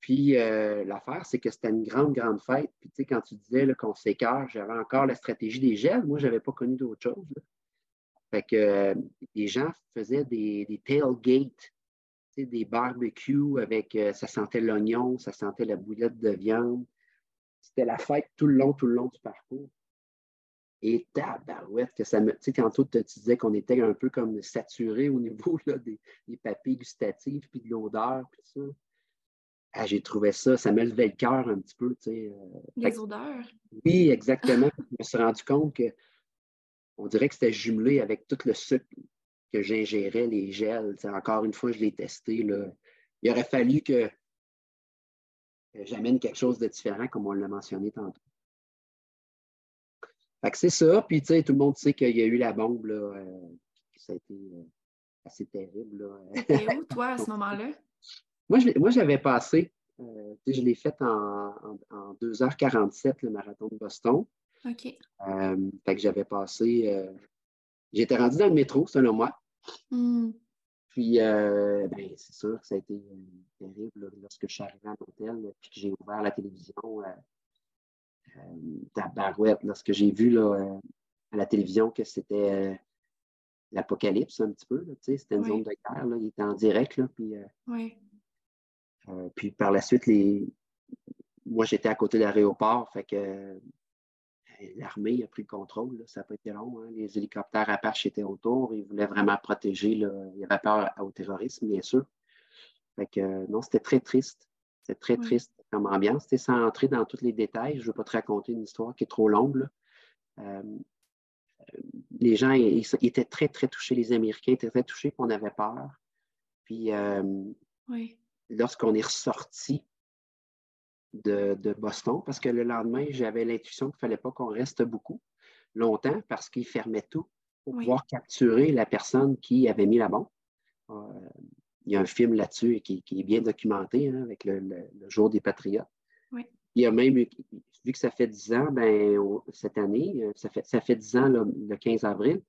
Puis euh, l'affaire, c'est que c'était une grande, grande fête. Puis tu sais, quand tu disais qu'on s'écœure, j'avais encore la stratégie des gels. Moi, je n'avais pas connu d'autre chose. Fait que euh, les gens faisaient des, des tailgates, des barbecues avec, euh, ça sentait l'oignon, ça sentait la boulette de viande. C'était la fête tout le long, tout le long du parcours. Et tabarouette, que ça me. Tu sais, tantôt, tu disais qu'on était un peu comme saturé au niveau des, des, papilles gustatives, puis de l'odeur, puis ça. Ah, j'ai trouvé ça, ça me levait le cœur un petit peu, tu sais. Euh, Les odeurs? Oui, exactement. je me suis rendu compte que on dirait que c'était jumelé avec tout le sucre que j'ingérais, les gels. encore une fois, je l'ai testé. Là. Il aurait fallu que j'amène quelque chose de différent, comme on l'a mentionné tantôt. Fait que c'est ça. Puis, tu sais, tout le monde sait qu'il y a eu la bombe, là. Euh, ça a été euh, assez terrible, là. T'es où, toi, à ce moment-là? moi, j'avais passé. Euh, je l'ai fait en, 2h47, le marathon de Boston. OK. fait que j'avais passé. J'étais rendu dans le métro, selon moi. Hmm. Puis, ben, c'est sûr que ça a été terrible lorsque je suis arrivé à l'hôtel, puis que j'ai ouvert la télévision tabarouette, lorsque j'ai vu là, euh, à la télévision que c'était euh, l'apocalypse un petit peu. C'était une zone de guerre. Là, il était en direct. Là, puis, euh, puis par la suite, les... moi j'étais à côté de l'aéroport, fait que l'armée a pris le contrôle. Ça n'a pas été long. Hein. Les hélicoptères Apache étaient autour. Ils voulaient vraiment protéger. Là. Il y avait peur au terrorisme, bien sûr. Fait que non, c'était très triste. C'était très triste comme ambiance. Sans entrer dans tous les détails, je ne veux pas te raconter une histoire qui est trop longue. Euh, les gens ils, étaient très, très touchés. Les Américains étaient très touchés, qu'on avait peur. Puis, euh, lorsqu'on est ressorti de, Boston, parce que le lendemain, j'avais l'intuition qu'il ne fallait pas qu'on reste beaucoup longtemps parce qu'ils fermaient tout pour pouvoir capturer la personne qui avait mis la bombe. Euh, il y a un film là-dessus qui, est bien documenté hein, avec le, Jour des Patriotes. Il y a même, vu que ça fait 10 ans, ben, cette année, euh, ça fait, ça fait 10 ans le 15 avril,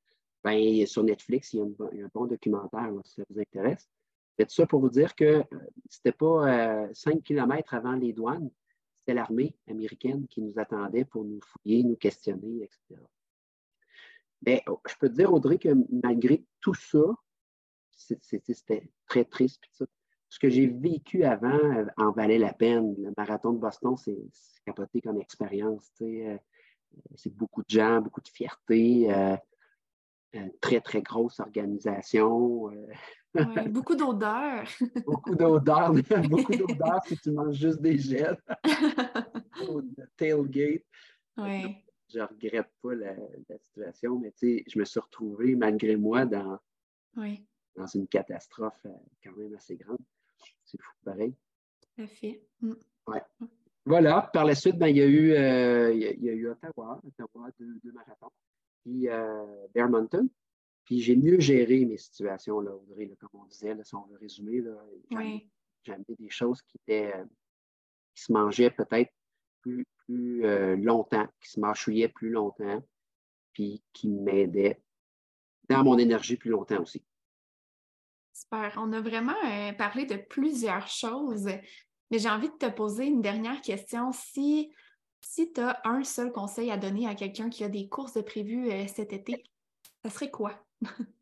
ben, sur Netflix, il y, a un bon documentaire, si ça vous intéresse. C'est tout ça pour vous dire que euh, ce n'était pas 5 euh, km avant les douanes, c'était l'armée américaine qui nous attendait pour nous fouiller, nous questionner, etc. Mais oh, je peux te dire, Audrey, que malgré tout ça, c'était très triste. Ce que j'ai vécu avant euh, en valait la peine. Le marathon de Boston, c'est capoté comme expérience. Euh, c'est beaucoup de gens, beaucoup de fierté, euh, très, très grosse organisation. beaucoup d'odeurs. beaucoup d'odeurs, beaucoup d'odeurs si tu manges juste des gels. tailgate. Je ne regrette pas la, situation, mais je me suis retrouvé malgré moi dans, oui dans une catastrophe euh, quand même assez grande. C'est fou, pareil. Tout à fait. Mm. Ouais. Voilà. Par la suite, ben, il, y a eu, euh, il, y a, eu Ottawa, Ottawa, deux, deux marathons, puis euh, Bear Mountain. Puis j'ai mieux géré mes situations, là, Audrey, comme on disait, là, si on veut résumer. Là, oui. J'avais des choses qui étaient qui se mangeaient peut-être plus, plus longtemps, qui se mâchouillaient plus longtemps, puis qui m'aidaient dans mon énergie plus longtemps aussi. Super. On a vraiment euh, parlé de plusieurs choses, mais j'ai envie de te poser une dernière question. Si, si tu as un seul conseil à donner à quelqu'un qui a des courses de prévues euh, cet été, ça serait quoi?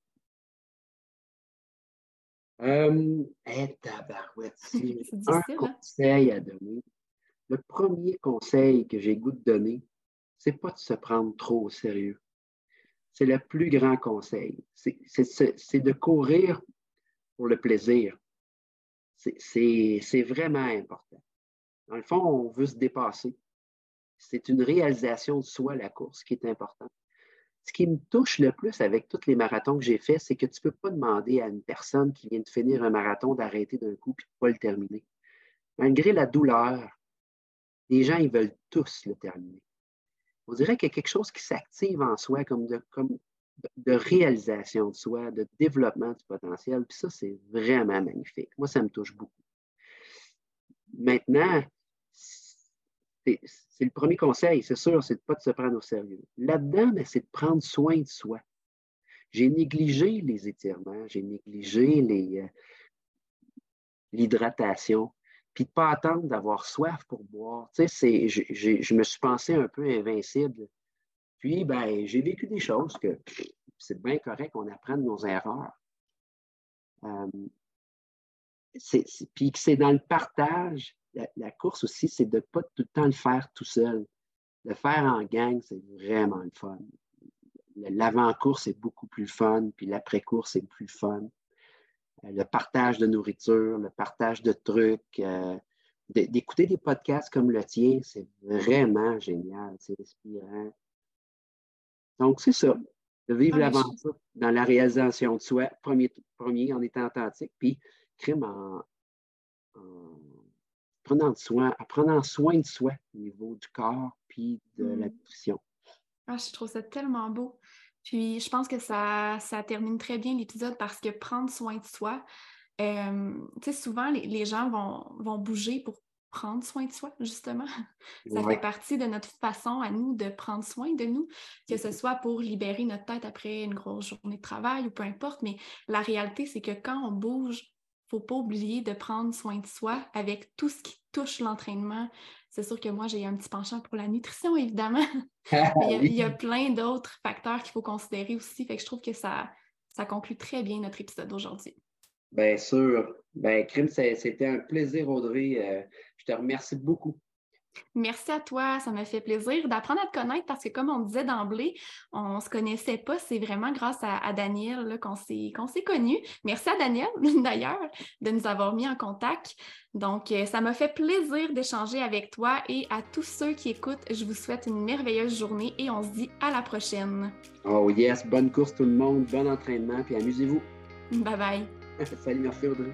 euh, tabarouette, si un hein? conseil à donner, le premier conseil que j'ai goût de donner, c'est pas de se prendre trop au sérieux. C'est le plus grand conseil. C'est de courir pour le plaisir. C'est vraiment important. Dans le fond, on veut se dépasser. C'est une réalisation de soi, la course, qui est importante. Ce qui me touche le plus avec tous les marathons que j'ai faits, c'est que tu ne peux pas demander à une personne qui vient de finir un marathon d'arrêter d'un coup et de ne pas le terminer. Malgré la douleur, les gens, ils veulent tous le terminer. On dirait qu'il y a quelque chose qui s'active en soi comme de, comme de réalisation de soi, de développement du potentiel. Puis ça, c'est vraiment magnifique. Moi, ça me touche beaucoup. Maintenant, c'est le premier conseil, c'est sûr, c'est de ne pas se prendre au sérieux. Là-dedans, ben, c'est de prendre soin de soi. J'ai négligé les étirements, j'ai négligé euh, l'hydratation, puis de ne pas attendre d'avoir soif pour boire. Tu sais, je me suis pensé un peu invincible. Puis, ben, j'ai vécu des choses que c'est bien correct qu'on apprenne nos erreurs. Euh, puis c'est dans le partage, la, course aussi, c'est de ne pas tout le temps le faire tout seul. Le faire en gang, c'est vraiment le fun. L'avant-course est beaucoup plus fun, puis l'après-course est plus fun. Euh, le partage de nourriture, le partage de trucs, euh, d'écouter des podcasts comme le tien, c'est vraiment génial, c'est inspirant. Donc, c'est ça, de vivre ah, l'aventure dans la réalisation de soi, premier, premier en étant authentique, puis crime en, prenant, soin, en prenant soin de soi au niveau du corps puis de la mm. nutrition. Ah, je trouve ça tellement beau. Puis je pense que ça, ça termine très bien l'épisode parce que prendre soin de soi, euh, tu sais, souvent les, gens vont, vont, bouger pour prendre soin de soi, justement. Ça fait partie de notre façon à nous de prendre soin de nous, que ce soit pour libérer notre tête après une grosse journée de travail ou peu importe. Mais la réalité, c'est que quand on bouge, il ne faut pas oublier de prendre soin de soi avec tout ce qui touche l'entraînement, c'est sûr que moi, j'ai un petit penchant pour la nutrition, évidemment. il, y a, plein d'autres facteurs qu'il faut considérer aussi. Fait que je trouve que ça, ça conclut très bien notre épisode d'aujourd'hui. Bien sûr. Bien, Crime, c'était un plaisir, Audrey. Euh, je te remercie beaucoup. Merci à toi, ça m'a fait plaisir d'apprendre à te connaître parce que comme on disait d'emblée, on ne se connaissait pas. C'est vraiment grâce à, Daniel qu'on s'est connus. Merci à Daniel d'ailleurs de nous avoir mis en contact. Donc, euh, ça m'a fait plaisir d'échanger avec toi et à tous ceux qui écoutent, je vous souhaite une merveilleuse journée et on se dit à la prochaine. Oh yes, bonne course tout le monde, bon entraînement puis amusez-vous. Bye bye. Salut, merci Audrey.